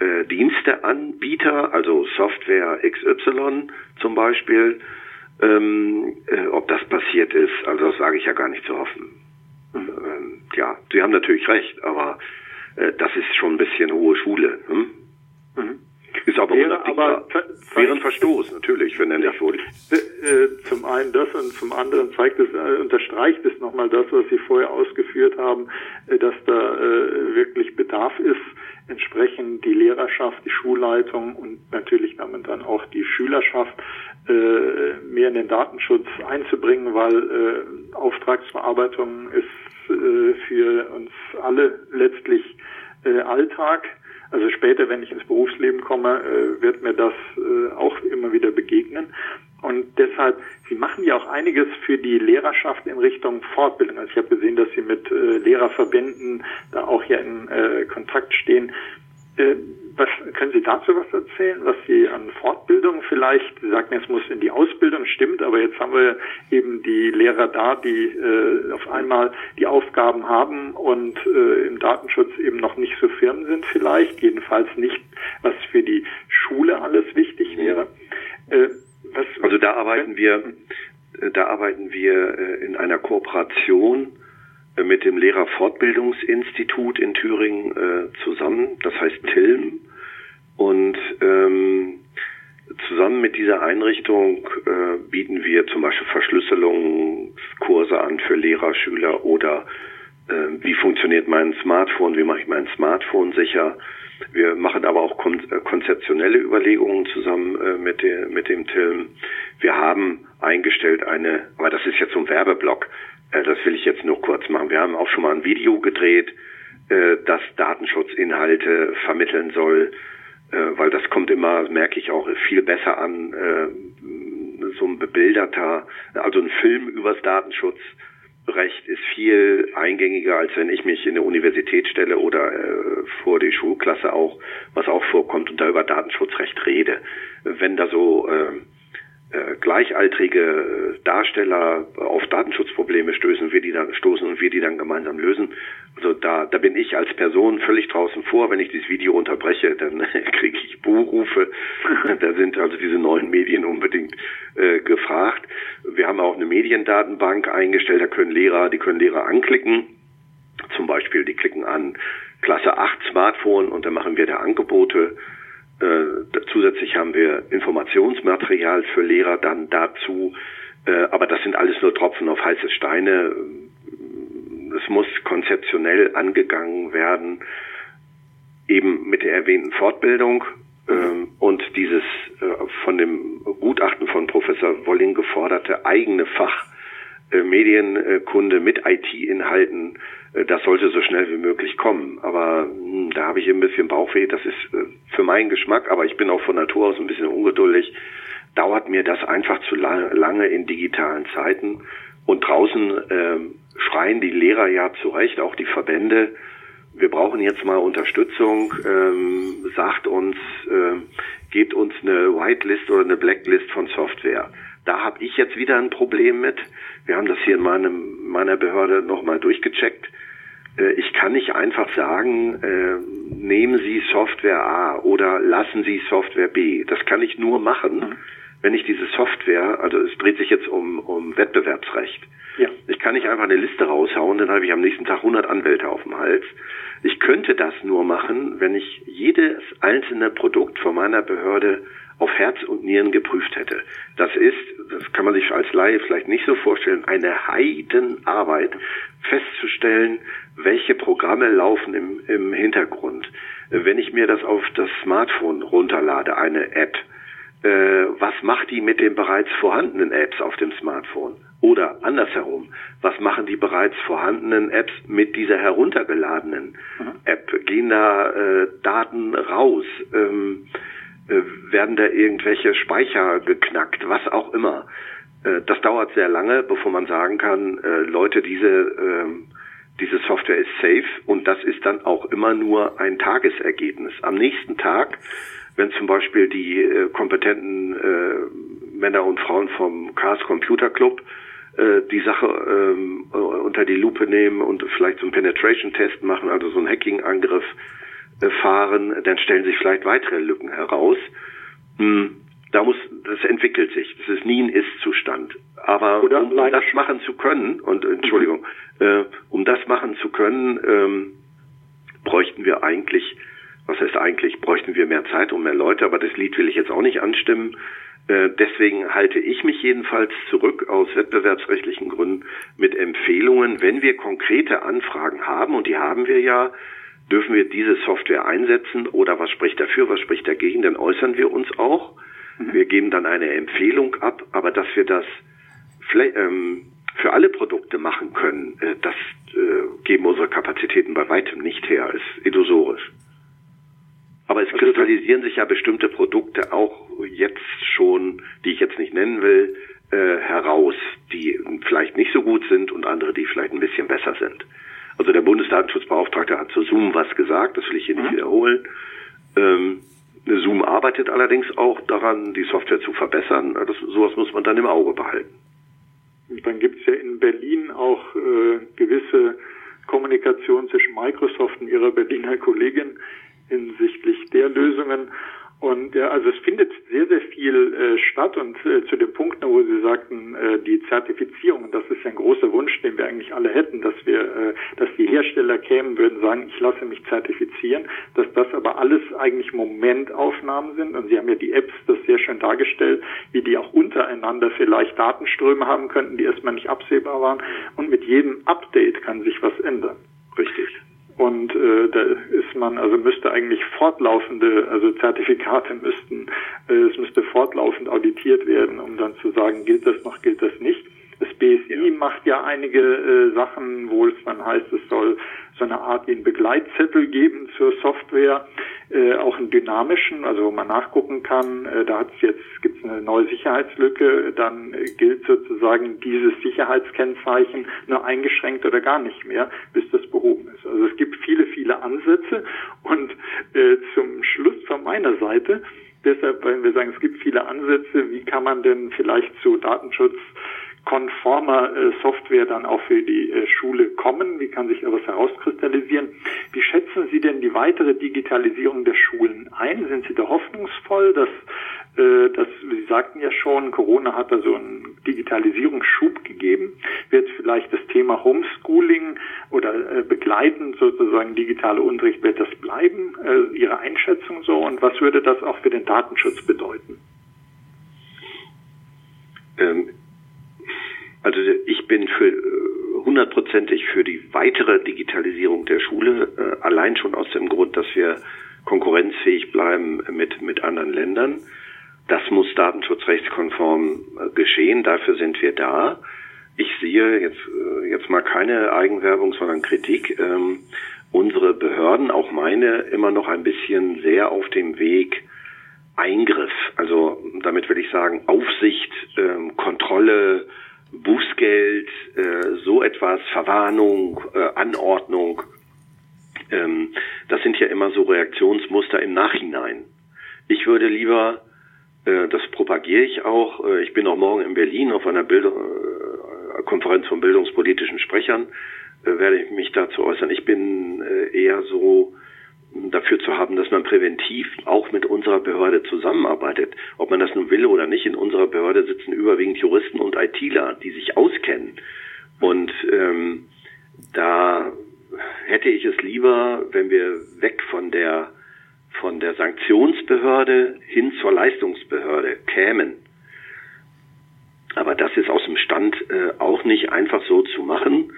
äh, Diensteanbieter, also Software XY zum Beispiel. Ähm, äh, ob das passiert ist, also das sage ich ja gar nicht zu hoffen. Mhm. Ähm, ja, Sie haben natürlich recht, aber äh, das ist schon ein bisschen hohe Schule. Hm? Mhm. Ist aber wäre aber wäre ein Verstoß natürlich, wenn er nicht wurde. Äh, zum einen das und zum anderen zeigt es, äh, unterstreicht es nochmal das, was Sie vorher ausgeführt haben, dass da wirklich Bedarf ist, entsprechend die Lehrerschaft, die Schulleitung und natürlich damit dann auch die Schülerschaft mehr in den Datenschutz einzubringen, weil Auftragsverarbeitung ist für uns alle letztlich äh, Alltag. Also später, wenn ich ins Berufsleben komme, äh, wird mir das äh, auch immer wieder begegnen. Und deshalb, Sie machen ja auch einiges für die Lehrerschaft in Richtung Fortbildung. Also ich habe gesehen, dass Sie mit äh, Lehrerverbänden da auch ja in äh, Kontakt stehen. Äh, was können Sie dazu was erzählen, was Sie an Fortbildung vielleicht, Sie sagten, es muss in die Ausbildung, stimmt, aber jetzt haben wir eben die Lehrer da, die äh, auf einmal die Aufgaben haben und äh, im Datenschutz eben noch nicht so firm sind vielleicht, jedenfalls nicht, was für die Schule alles wichtig wäre. Äh, was, also da arbeiten wir, äh, da arbeiten wir äh, in einer Kooperation äh, mit dem Lehrerfortbildungsinstitut in Thüringen äh, zusammen, das heißt TILM. Und ähm, zusammen mit dieser Einrichtung äh, bieten wir zum Beispiel Verschlüsselungskurse an für Lehrer, Schüler oder äh, wie funktioniert mein Smartphone, wie mache ich mein Smartphone sicher. Wir machen aber auch kon äh, konzeptionelle Überlegungen zusammen äh, mit, der, mit dem TILM. Wir haben eingestellt eine, aber das ist jetzt so ein Werbeblock, äh, das will ich jetzt nur kurz machen. Wir haben auch schon mal ein Video gedreht, äh, das Datenschutzinhalte vermitteln soll, äh, weil das kommt immer, merke ich auch, viel besser an, so ein bebilderter, also ein Film übers Datenschutzrecht ist viel eingängiger, als wenn ich mich in eine Universität stelle oder äh, vor die Schulklasse auch, was auch vorkommt und da über Datenschutzrecht rede. Wenn da so äh, äh, gleichaltrige Darsteller auf Datenschutzprobleme stößen, wir die dann stoßen und wir die dann gemeinsam lösen. Also da, da bin ich als Person völlig draußen vor. Wenn ich dieses Video unterbreche, dann kriege ich Buhrufe. da sind also diese neuen Medien unbedingt äh, gefragt. Wir haben auch eine Mediendatenbank eingestellt, da können Lehrer, die können Lehrer anklicken. Zum Beispiel, die klicken an Klasse 8 Smartphone und dann machen wir da Angebote äh, zusätzlich haben wir Informationsmaterial für Lehrer dann dazu. Äh, aber das sind alles nur Tropfen auf heiße Steine. Muss konzeptionell angegangen werden, eben mit der erwähnten Fortbildung ähm, und dieses äh, von dem Gutachten von Professor Wolling geforderte eigene Fach äh, Medienkunde mit IT-Inhalten äh, das sollte so schnell wie möglich kommen. Aber mh, hm, da habe ich ein bisschen Bauchweh. Das ist äh, für meinen Geschmack, aber ich bin auch von Natur aus ein bisschen ungeduldig. Dauert mir das einfach zu lange in digitalen Zeiten. Und draußen äh, schreien die Lehrer ja zurecht, auch die Verbände. Wir brauchen jetzt mal Unterstützung. Ähm, sagt uns, äh, gebt uns eine Whitelist oder eine Blacklist von Software. Da habe ich jetzt wieder ein Problem mit. Wir haben das hier in meinem, meiner Behörde nochmal durchgecheckt. Äh, ich kann nicht einfach sagen, äh, nehmen Sie Software A oder lassen Sie Software B. Das kann ich nur machen, mhm. Wenn ich diese Software, also es dreht sich jetzt um, um Wettbewerbsrecht. Ja. Ich kann nicht einfach eine Liste raushauen, dann habe ich am nächsten Tag 100 Anwälte auf dem Hals. Ich könnte das nur machen, wenn ich jedes einzelne Produkt von meiner Behörde auf Herz und Nieren geprüft hätte. Das ist, das kann man sich als Laie vielleicht nicht so vorstellen, eine Heidenarbeit festzustellen, welche Programme laufen im, im Hintergrund. Wenn ich mir das auf das Smartphone runterlade, eine App, äh, was macht die mit den bereits vorhandenen Apps auf dem Smartphone? Oder andersherum, was machen die bereits vorhandenen Apps mit dieser heruntergeladenen mhm. App? Gehen da äh, Daten raus? Ähm, äh, werden da irgendwelche Speicher geknackt, was auch immer. Äh, das dauert sehr lange, bevor man sagen kann, äh, Leute, diese, ähm, diese Software ist safe und das ist dann auch immer nur ein Tagesergebnis. Am nächsten Tag, wenn zum Beispiel die kompetenten Männer und Frauen vom Chaos Computer Club die Sache ähm, unter die Lupe nehmen und vielleicht so einen Penetration-Test machen, also so einen Hacking-Angriff fahren, dann stellen sich vielleicht weitere Lücken heraus. Hm, da muss, das entwickelt sich. Das ist nie ein Ist-Zustand. Aber Oder um, um das machen zu können, und Entschuldigung, äh, um das machen zu können, ähm, bräuchten wir eigentlich, was heißt eigentlich, bräuchten wir mehr Zeit und mehr Leute, aber das Lied will ich jetzt auch nicht anstimmen. Äh, deswegen halte ich mich jedenfalls zurück aus wettbewerbsrechtlichen Gründen mit Empfehlungen, wenn wir konkrete Anfragen haben, und die haben wir ja, dürfen wir diese Software einsetzen oder was spricht dafür, was spricht dagegen, dann äußern wir uns auch. Mhm. Wir geben dann eine Empfehlung ab, aber dass wir das ähm, für alle Produkte machen können, äh, das äh, geben unsere Kapazitäten bei weitem nicht her, ist illusorisch. Aber es kristallisieren sich ja bestimmte Produkte auch jetzt schon, die ich jetzt nicht nennen will, äh, heraus, die vielleicht nicht so gut sind und andere, die vielleicht ein bisschen besser sind. Also der Bundesdatenschutzbeauftragte hat zu Zoom was gesagt, das will ich hier nicht mhm. wiederholen. Ähm, Zoom arbeitet allerdings auch daran, die Software zu verbessern. Das, sowas muss man dann im Auge behalten. Und dann gibt es ja in Berlin auch äh, gewisse Kommunikation zwischen Microsoft und ihrer Berliner Kollegin hinsichtlich der Lösungen. Und ja, also es findet sehr, sehr viel äh, statt und äh, zu dem Punkt, wo Sie sagten, äh, die Zertifizierung, das ist ja ein großer Wunsch, den wir eigentlich alle hätten, dass wir, äh, dass die Hersteller kämen, würden sagen, ich lasse mich zertifizieren, dass das aber alles eigentlich Momentaufnahmen sind und Sie haben ja die Apps das sehr schön dargestellt, wie die auch untereinander vielleicht Datenströme haben könnten, die erstmal nicht absehbar waren und mit jedem Update kann sich was ändern. Richtig. Und äh, da ist man, also müsste eigentlich fortlaufende, also Zertifikate müssten, äh, es müsste fortlaufend auditiert werden, um dann zu sagen, gilt das noch, gilt das nicht. Das BSI macht ja einige äh, Sachen, wo es dann heißt, es soll so eine Art wie ein Begleitzettel geben zur Software, äh, auch einen dynamischen, also wo man nachgucken kann, äh, da hat es jetzt gibt es eine neue Sicherheitslücke, dann gilt sozusagen dieses Sicherheitskennzeichen nur eingeschränkt oder gar nicht mehr, bis das behoben ist. Also es gibt viele, viele Ansätze und äh, zum Schluss von meiner Seite deshalb, weil wir sagen, es gibt viele Ansätze, wie kann man denn vielleicht zu Datenschutz konformer äh, Software dann auch für die äh, Schule kommen? Wie kann sich da was herauskristallisieren? Wie schätzen Sie denn die weitere Digitalisierung der Schulen ein? Sind Sie da hoffnungsvoll, dass, äh, dass Sie sagten ja schon, Corona hat da so einen Digitalisierungsschub gegeben? Wird vielleicht das Thema Homeschooling oder begleitend sozusagen digitale Unterricht, wird das bleiben? Ihre Einschätzung so? Und was würde das auch für den Datenschutz bedeuten? Ähm also ich bin für äh, hundertprozentig für die weitere Digitalisierung der Schule, äh, allein schon aus dem Grund, dass wir konkurrenzfähig bleiben mit, mit anderen Ländern. Das muss datenschutzrechtskonform äh, geschehen, dafür sind wir da. Ich sehe jetzt, jetzt mal keine Eigenwerbung, sondern Kritik. Ähm, unsere Behörden, auch meine, immer noch ein bisschen sehr auf dem Weg Eingriff. Also damit will ich sagen, Aufsicht, ähm, Kontrolle, Bußgeld, äh, so etwas, Verwarnung, äh, Anordnung. Ähm, das sind ja immer so Reaktionsmuster im Nachhinein. Ich würde lieber, äh, das propagiere ich auch, äh, ich bin auch morgen in Berlin auf einer Bild äh, Konferenz von bildungspolitischen Sprechern, äh, werde ich mich dazu äußern. Ich bin äh, eher so dafür zu haben, dass man präventiv auch mit unserer Behörde zusammenarbeitet. Ob man das nun will oder nicht, in unserer Behörde sitzen überwiegend Juristen und ITler, die sich auskennen. Und ähm, da hätte ich es lieber, wenn wir weg von der von der Sanktionsbehörde hin zur Leistungsbehörde kämen. Aber das ist aus dem Stand äh, auch nicht einfach so zu machen.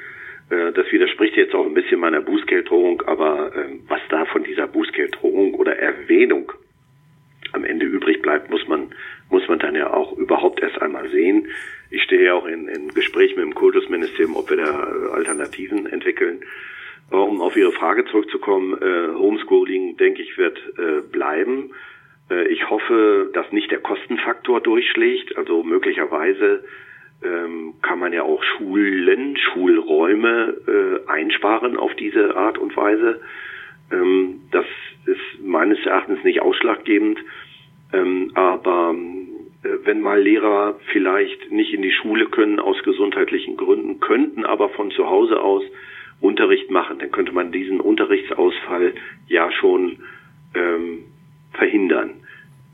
Äh, das widerspricht jetzt auch ein bisschen meiner Bußgelddrohung, aber ähm, was da von dieser Bußgelddrohung oder Erwähnung am Ende übrig bleibt, muss man, muss man dann ja auch überhaupt erst einmal sehen. Ich stehe ja auch in, in Gespräch mit dem Kultusministerium, ob wir da Alternativen entwickeln. Um auf Ihre Frage zurückzukommen, äh, Homeschooling, denke ich, wird äh, bleiben. Äh, ich hoffe, dass nicht der Kostenfaktor durchschlägt. Also möglicherweise ähm, kann man ja auch Schulen, Schulräume äh, einsparen auf diese Art und Weise. Ähm, das ist meines Erachtens nicht ausschlaggebend. Ähm, aber äh, wenn mal Lehrer vielleicht nicht in die Schule können aus gesundheitlichen Gründen, könnten aber von zu Hause aus Unterricht machen, dann könnte man diesen Unterrichtsausfall ja schon ähm, verhindern.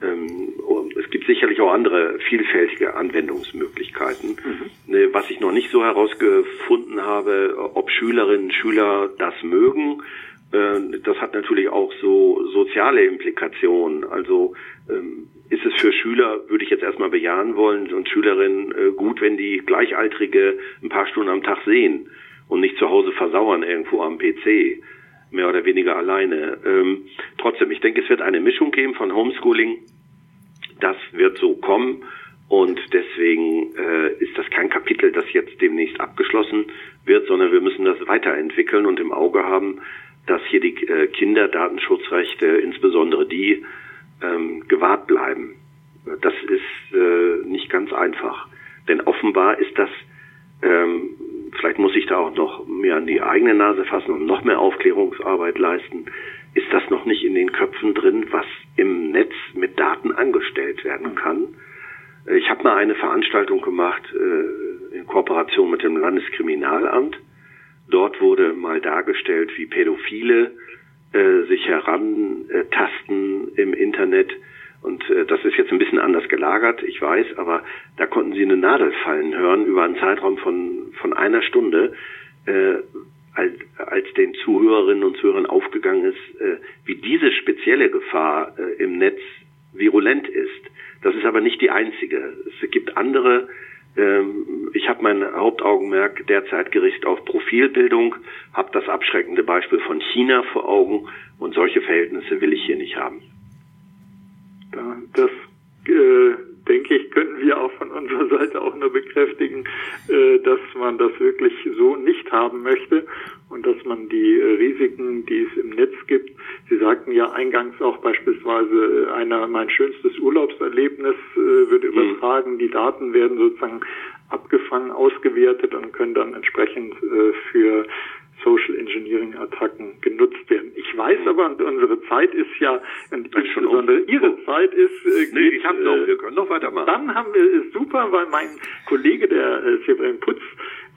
Ähm, es gibt sicherlich auch andere vielfältige Anwendungsmöglichkeiten. Mhm. Ne, was ich noch nicht so herausgefunden habe, ob Schülerinnen und Schüler das mögen, äh, das hat natürlich auch so soziale Implikationen. Also ähm, ist es für Schüler, würde ich jetzt erstmal bejahen wollen, und Schülerinnen äh, gut, wenn die Gleichaltrige ein paar Stunden am Tag sehen und nicht zu Hause versauern irgendwo am PC mehr oder weniger alleine. Ähm, trotzdem, ich denke, es wird eine Mischung geben von Homeschooling. Das wird so kommen. Und deswegen äh, ist das kein Kapitel, das jetzt demnächst abgeschlossen wird, sondern wir müssen das weiterentwickeln und im Auge haben, dass hier die äh, Kinderdatenschutzrechte, insbesondere die, ähm, gewahrt bleiben. Das ist äh, nicht ganz einfach. Denn offenbar ist das ähm, vielleicht muss ich da auch noch mehr an die eigene Nase fassen und noch mehr Aufklärungsarbeit leisten, ist das noch nicht in den Köpfen drin, was im Netz mit Daten angestellt werden kann. Ich habe mal eine Veranstaltung gemacht äh, in Kooperation mit dem Landeskriminalamt. Dort wurde mal dargestellt, wie Pädophile äh, sich herantasten im Internet und äh, das ist jetzt ein bisschen anders gelagert, ich weiß, aber da konnten Sie eine Nadel fallen hören über einen Zeitraum von, von einer Stunde, äh, als, als den Zuhörerinnen und Zuhörern aufgegangen ist, äh, wie diese spezielle Gefahr äh, im Netz virulent ist. Das ist aber nicht die einzige. Es gibt andere, ähm, ich habe mein Hauptaugenmerk derzeit gerichtet auf Profilbildung, habe das abschreckende Beispiel von China vor Augen und solche Verhältnisse will ich hier nicht haben. Das äh, denke ich, könnten wir auch von unserer Seite auch nur bekräftigen, äh, dass man das wirklich so nicht haben möchte und dass man die äh, Risiken, die es im Netz gibt, Sie sagten ja eingangs auch beispielsweise, äh, einer mein schönstes Urlaubserlebnis äh, wird mhm. übertragen, mhm. die Daten werden sozusagen abgefangen, ausgewertet und können dann entsprechend äh, für Social Engineering Attacken genutzt werden. Ich weiß aber, und unsere Zeit ist ja, und insbesondere Ihre Zeit ist, äh, nee, ich habe noch, äh, wir können noch weitermachen. Dann haben wir es super, weil mein Kollege, der äh, Severin Putz,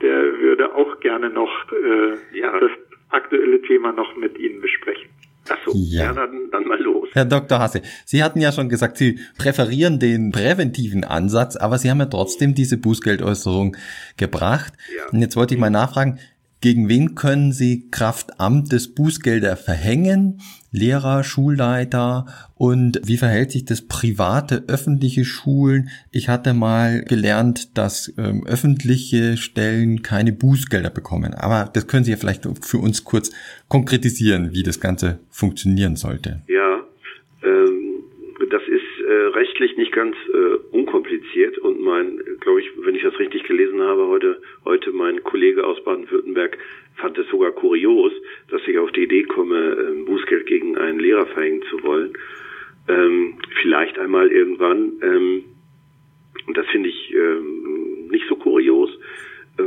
der würde auch gerne noch äh, ja. das aktuelle Thema noch mit Ihnen besprechen. Ach so, ja, ja dann, dann mal los. Herr Dr. Hasse, Sie hatten ja schon gesagt, Sie präferieren den präventiven Ansatz, aber Sie haben ja trotzdem diese Bußgeldäußerung gebracht. Ja. Und jetzt wollte ich mal nachfragen, gegen wen können Sie Kraft Amtes Bußgelder verhängen? Lehrer, Schulleiter und wie verhält sich das private, öffentliche Schulen? Ich hatte mal gelernt, dass ähm, öffentliche Stellen keine Bußgelder bekommen. Aber das können Sie ja vielleicht für uns kurz konkretisieren, wie das Ganze funktionieren sollte. Ja, ähm, äh, rechtlich nicht ganz äh, unkompliziert und mein, glaube ich, wenn ich das richtig gelesen habe, heute, heute mein Kollege aus Baden-Württemberg fand es sogar kurios, dass ich auf die Idee komme, äh, Bußgeld gegen einen Lehrer verhängen zu wollen. Ähm, vielleicht einmal irgendwann. Ähm, und das finde ich ähm, nicht so kurios, äh,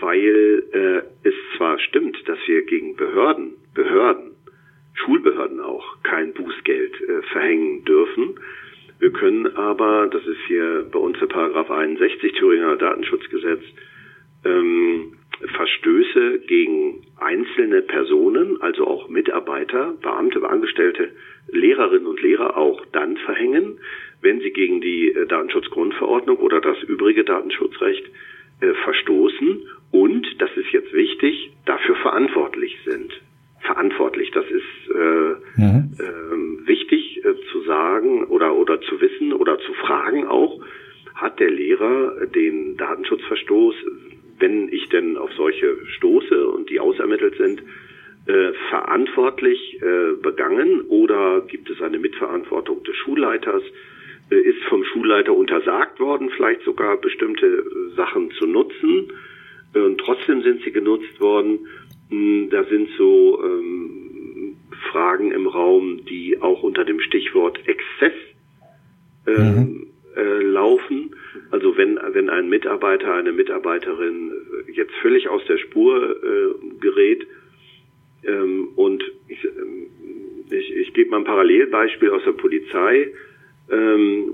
weil äh, es zwar stimmt, dass wir gegen Behörden, Behörden, Schulbehörden auch kein Bußgeld äh, verhängen dürfen. Wir können aber, das ist hier bei uns der Paragraph 61 Thüringer Datenschutzgesetz, ähm, Verstöße gegen einzelne Personen, also auch Mitarbeiter, Beamte, Angestellte, Lehrerinnen und Lehrer auch dann verhängen, wenn sie gegen die äh, Datenschutzgrundverordnung oder das übrige Datenschutzrecht äh, verstoßen und, das ist jetzt wichtig, dafür verantwortlich sind. Verantwortlich, das ist äh, mhm. äh, wichtig äh, zu sagen oder, oder zu wissen oder zu fragen auch, hat der Lehrer den Datenschutzverstoß wenn ich denn auf solche stoße und die ausermittelt sind, äh, verantwortlich äh, begangen oder gibt es eine Mitverantwortung des Schulleiters? Äh, ist vom Schulleiter untersagt worden, vielleicht sogar bestimmte Sachen zu nutzen äh, und trotzdem sind sie genutzt worden? Hm, da sind so ähm, Fragen im Raum, die auch unter dem Stichwort Exzess ähm, mhm. äh, laufen. Also wenn, wenn ein Mitarbeiter, eine Mitarbeiterin jetzt völlig aus der Spur äh, gerät ähm, und ich, ähm, ich, ich gebe mal ein Parallelbeispiel aus der Polizei. Ähm,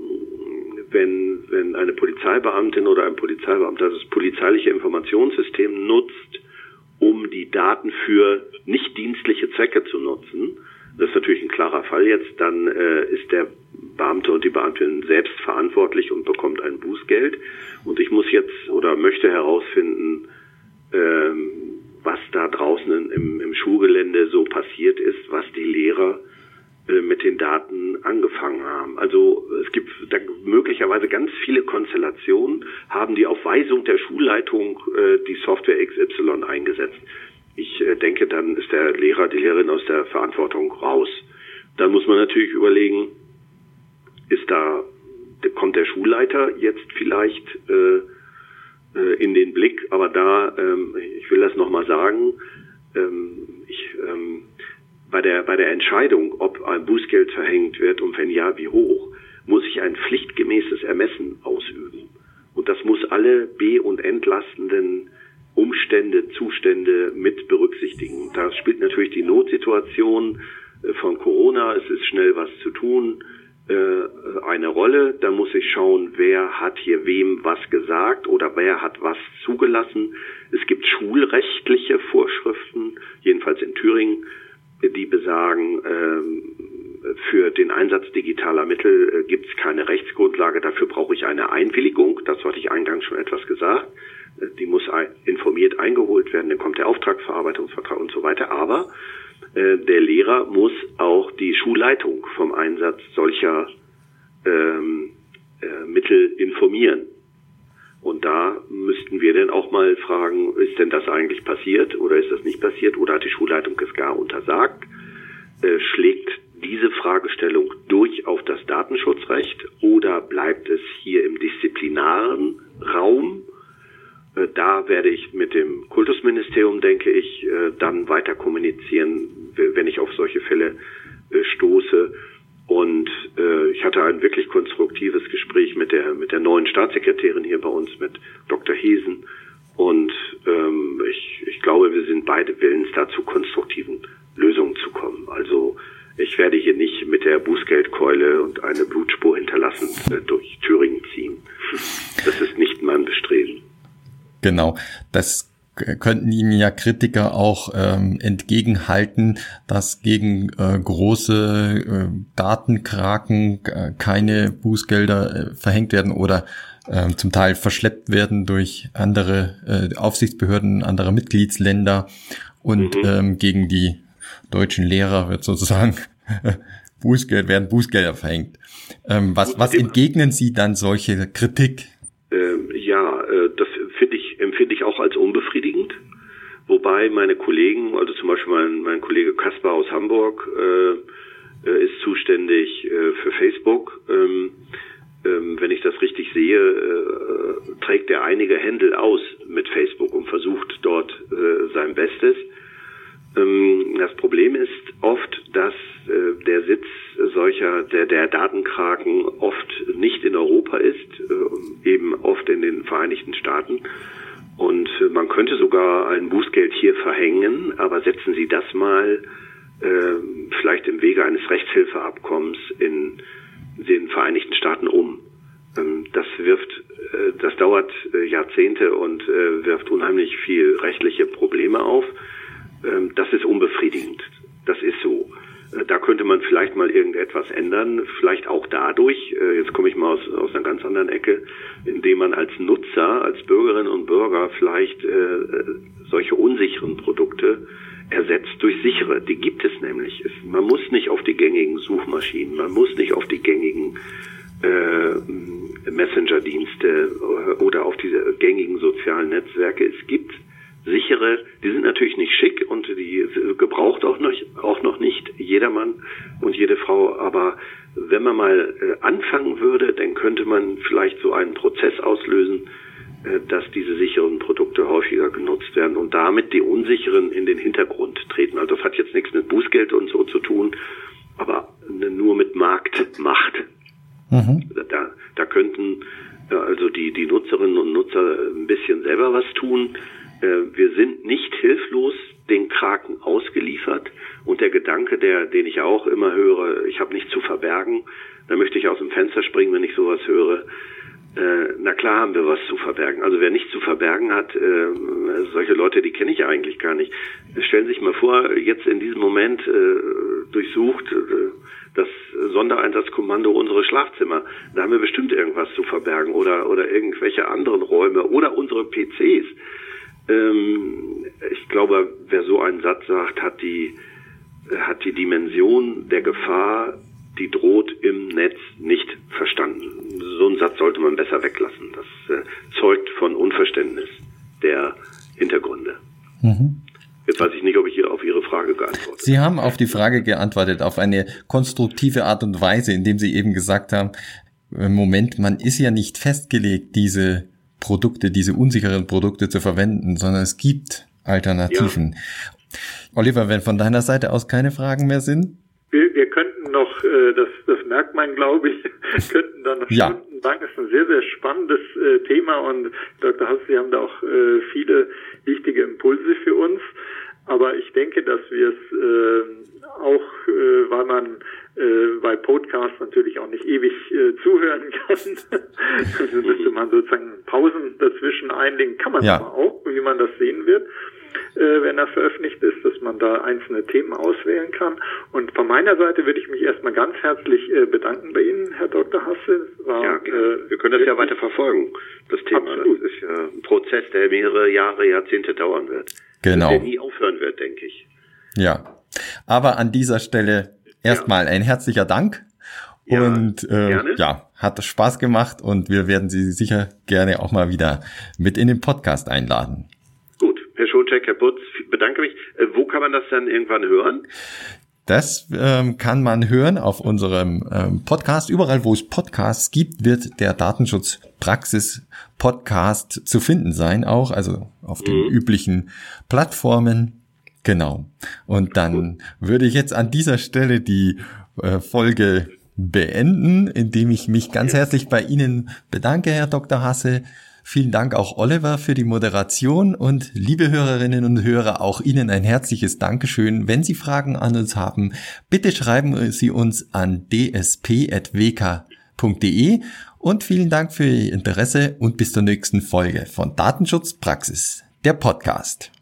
wenn, wenn eine Polizeibeamtin oder ein Polizeibeamter das polizeiliche Informationssystem nutzt, um die Daten für nicht dienstliche Zwecke zu nutzen, das ist natürlich ein klarer Fall jetzt, dann äh, ist der Beamte und die Beamtin selbst verantwortlich und bekommt ein Bußgeld. Und ich muss jetzt oder möchte herausfinden, ähm, was da draußen im, im Schulgelände so passiert ist, was die Lehrer mit den Daten angefangen haben. Also es gibt da möglicherweise ganz viele Konstellationen, haben die auf Weisung der Schulleitung äh, die Software XY eingesetzt. Ich äh, denke, dann ist der Lehrer, die Lehrerin aus der Verantwortung raus. Dann muss man natürlich überlegen, ist da, kommt der Schulleiter jetzt vielleicht äh, äh, in den Blick, aber da, ähm, ich will das nochmal sagen, ähm, ich, ähm, bei der, bei der Entscheidung, ob ein Bußgeld verhängt wird und wenn ja, wie hoch, muss ich ein pflichtgemäßes Ermessen ausüben. Und das muss alle be- und entlastenden Umstände, Zustände mit berücksichtigen. Da spielt natürlich die Notsituation äh, von Corona, es ist schnell was zu tun, äh, eine Rolle. Da muss ich schauen, wer hat hier wem was gesagt oder wer hat was zugelassen. Es gibt schulrechtliche Vorschriften, jedenfalls in Thüringen, die besagen, ähm, für den Einsatz digitaler Mittel äh, gibt es keine Rechtsgrundlage. Dafür brauche ich eine Einwilligung. Das hatte ich eingangs schon etwas gesagt. Äh, die muss informiert eingeholt werden. Dann kommt der Auftragsverarbeitungsvertrag und so weiter. Aber äh, der Lehrer muss auch die Schulleitung vom Einsatz solcher ähm, äh, Mittel informieren. Und da müssten wir dann auch mal fragen, ist denn das eigentlich passiert oder ist das nicht passiert oder hat die Schulleitung es gar untersagt? Äh, schlägt diese Fragestellung durch auf das Datenschutzrecht oder bleibt es hier im disziplinaren Raum? Äh, da werde ich mit dem Kultusministerium, denke ich, äh, dann weiter kommunizieren, wenn ich auf solche Fälle äh, stoße. Und ich hatte ein wirklich konstruktives Gespräch mit der mit der neuen Staatssekretärin hier bei uns, mit Dr. Hesen. Und ähm, ich, ich glaube, wir sind beide willens, da zu konstruktiven Lösungen zu kommen. Also ich werde hier nicht mit der Bußgeldkeule und eine Blutspur hinterlassen äh, durch Thüringen ziehen. Das ist nicht mein Bestreben. Genau, das könnten Ihnen ja Kritiker auch ähm, entgegenhalten, dass gegen äh, große äh, Datenkraken äh, keine Bußgelder äh, verhängt werden oder äh, zum Teil verschleppt werden durch andere äh, Aufsichtsbehörden anderer Mitgliedsländer und mhm. ähm, gegen die deutschen Lehrer wird sozusagen Bußgeld werden Bußgelder verhängt. Ähm, was, was entgegnen Sie dann solche Kritik? Ähm, ja, äh, das finde ich, empfinde ich auch als unbefriedigend. Wobei meine Kollegen, also zum Beispiel mein, mein Kollege Kaspar aus Hamburg, äh, äh, ist zuständig äh, für Facebook. Ähm, ähm, wenn ich das richtig sehe, äh, trägt er einige Händel aus mit Facebook und versucht dort äh, sein Bestes. Ähm, das Problem ist oft, dass äh, der Sitz solcher, der, der Datenkraken oft nicht in Europa ist, eben oft in den Vereinigten Staaten. Und äh, man könnte sogar ein Bußgeld hier verhängen, aber setzen Sie das mal äh, vielleicht im Wege eines Rechtshilfeabkommens in den Vereinigten Staaten um. Ähm, das wirft, äh, das dauert äh, Jahrzehnte und äh, wirft unheimlich viel rechtliche Probleme auf. Ähm, das ist unbefriedigend. Das ist so. Äh, da könnte man vielleicht mal irgendetwas ändern, vielleicht auch dadurch, äh, jetzt komme ich mal aus, aus einer ganz anderen Ecke, indem man als Nutzer, als Bürgerinnen und Bürger vielleicht äh, solche unsicheren Produkte ersetzt durch sichere. Die gibt es nämlich. Man muss nicht auf die gängigen Suchmaschinen, man muss nicht auf die gängigen äh, Messenger-Dienste oder auf diese gängigen sozialen Netzwerke. Es gibt sichere, die sind natürlich nicht schick und die gebraucht auch noch, auch noch nicht jedermann und jede Frau, aber wenn man mal äh, anfangen würde, dann könnte man vielleicht so einen Prozess auslösen, äh, dass diese sicheren Produkte häufiger genutzt werden und damit die unsicheren in den Hintergrund treten. Also das hat jetzt nichts mit Bußgeld und so zu tun, aber nur mit Marktmacht. Mhm. Da, da könnten also die, die Nutzerinnen und Nutzer ein bisschen selber was tun. Äh, wir sind nicht hilflos den Kraken ausgeliefert. Und der Gedanke, der, den ich auch immer höre, ich habe nichts zu verbergen, da möchte ich aus dem Fenster springen, wenn ich sowas höre. Äh, na klar haben wir was zu verbergen. Also wer nichts zu verbergen hat, äh, solche Leute, die kenne ich eigentlich gar nicht. Stellen Sie sich mal vor, jetzt in diesem Moment äh, durchsucht äh, das Sondereinsatzkommando unsere Schlafzimmer. Da haben wir bestimmt irgendwas zu verbergen oder, oder irgendwelche anderen Räume oder unsere PCs. Ähm, ich glaube, wer so einen Satz sagt, hat die, hat die Dimension der Gefahr, die droht im Netz, nicht verstanden. So einen Satz sollte man besser weglassen. Das äh, zeugt von Unverständnis der Hintergründe. Mhm. Jetzt weiß ich nicht, ob ich hier auf Ihre Frage geantwortet habe. Sie haben auf die Frage geantwortet, auf eine konstruktive Art und Weise, indem Sie eben gesagt haben, Moment, man ist ja nicht festgelegt, diese Produkte, diese unsicheren Produkte zu verwenden, sondern es gibt Alternativen. Ja. Oliver, wenn von deiner Seite aus keine Fragen mehr sind? Wir, wir könnten noch, äh, das, das merkt man, glaube ich, könnten dann noch ja. stundenlang. Das ist ein sehr, sehr spannendes äh, Thema und Dr. Hass, Sie haben da auch äh, viele wichtige Impulse für uns. Aber ich denke, dass wir es äh, auch, äh, weil man äh, bei Podcasts natürlich auch nicht ewig äh, zuhören kann. also müsste man sozusagen Pausen dazwischen einlegen. Kann man ja. aber auch, wie man das sehen wird, äh, wenn er veröffentlicht ist, dass man da einzelne Themen auswählen kann. Und von meiner Seite würde ich mich erstmal ganz herzlich äh, bedanken bei Ihnen, Herr Dr. Hasse. War, ja, äh, wir können das ja weiter verfolgen, das Thema. Absolut. Das ist ja ein Prozess, der mehrere Jahre, Jahrzehnte dauern wird. Genau. Der nie aufhören wird, denke ich. Ja. Aber an dieser Stelle erstmal ja. ein herzlicher Dank. Ja, und äh, ja, hat Spaß gemacht und wir werden Sie sicher gerne auch mal wieder mit in den Podcast einladen. Gut, Herr Schoncheck, Herr Putz, bedanke mich. Äh, wo kann man das dann irgendwann hören? Das ähm, kann man hören auf unserem ähm, Podcast. Überall, wo es Podcasts gibt, wird der Datenschutzpraxis Podcast zu finden sein, auch also auf den mhm. üblichen Plattformen. Genau. Und dann würde ich jetzt an dieser Stelle die äh, Folge beenden, indem ich mich ganz herzlich bei Ihnen bedanke, Herr Dr. Hasse. Vielen Dank auch Oliver für die Moderation und liebe Hörerinnen und Hörer, auch Ihnen ein herzliches Dankeschön. Wenn Sie Fragen an uns haben, bitte schreiben Sie uns an dsp.wk.de und vielen Dank für Ihr Interesse und bis zur nächsten Folge von Datenschutz Praxis, der Podcast.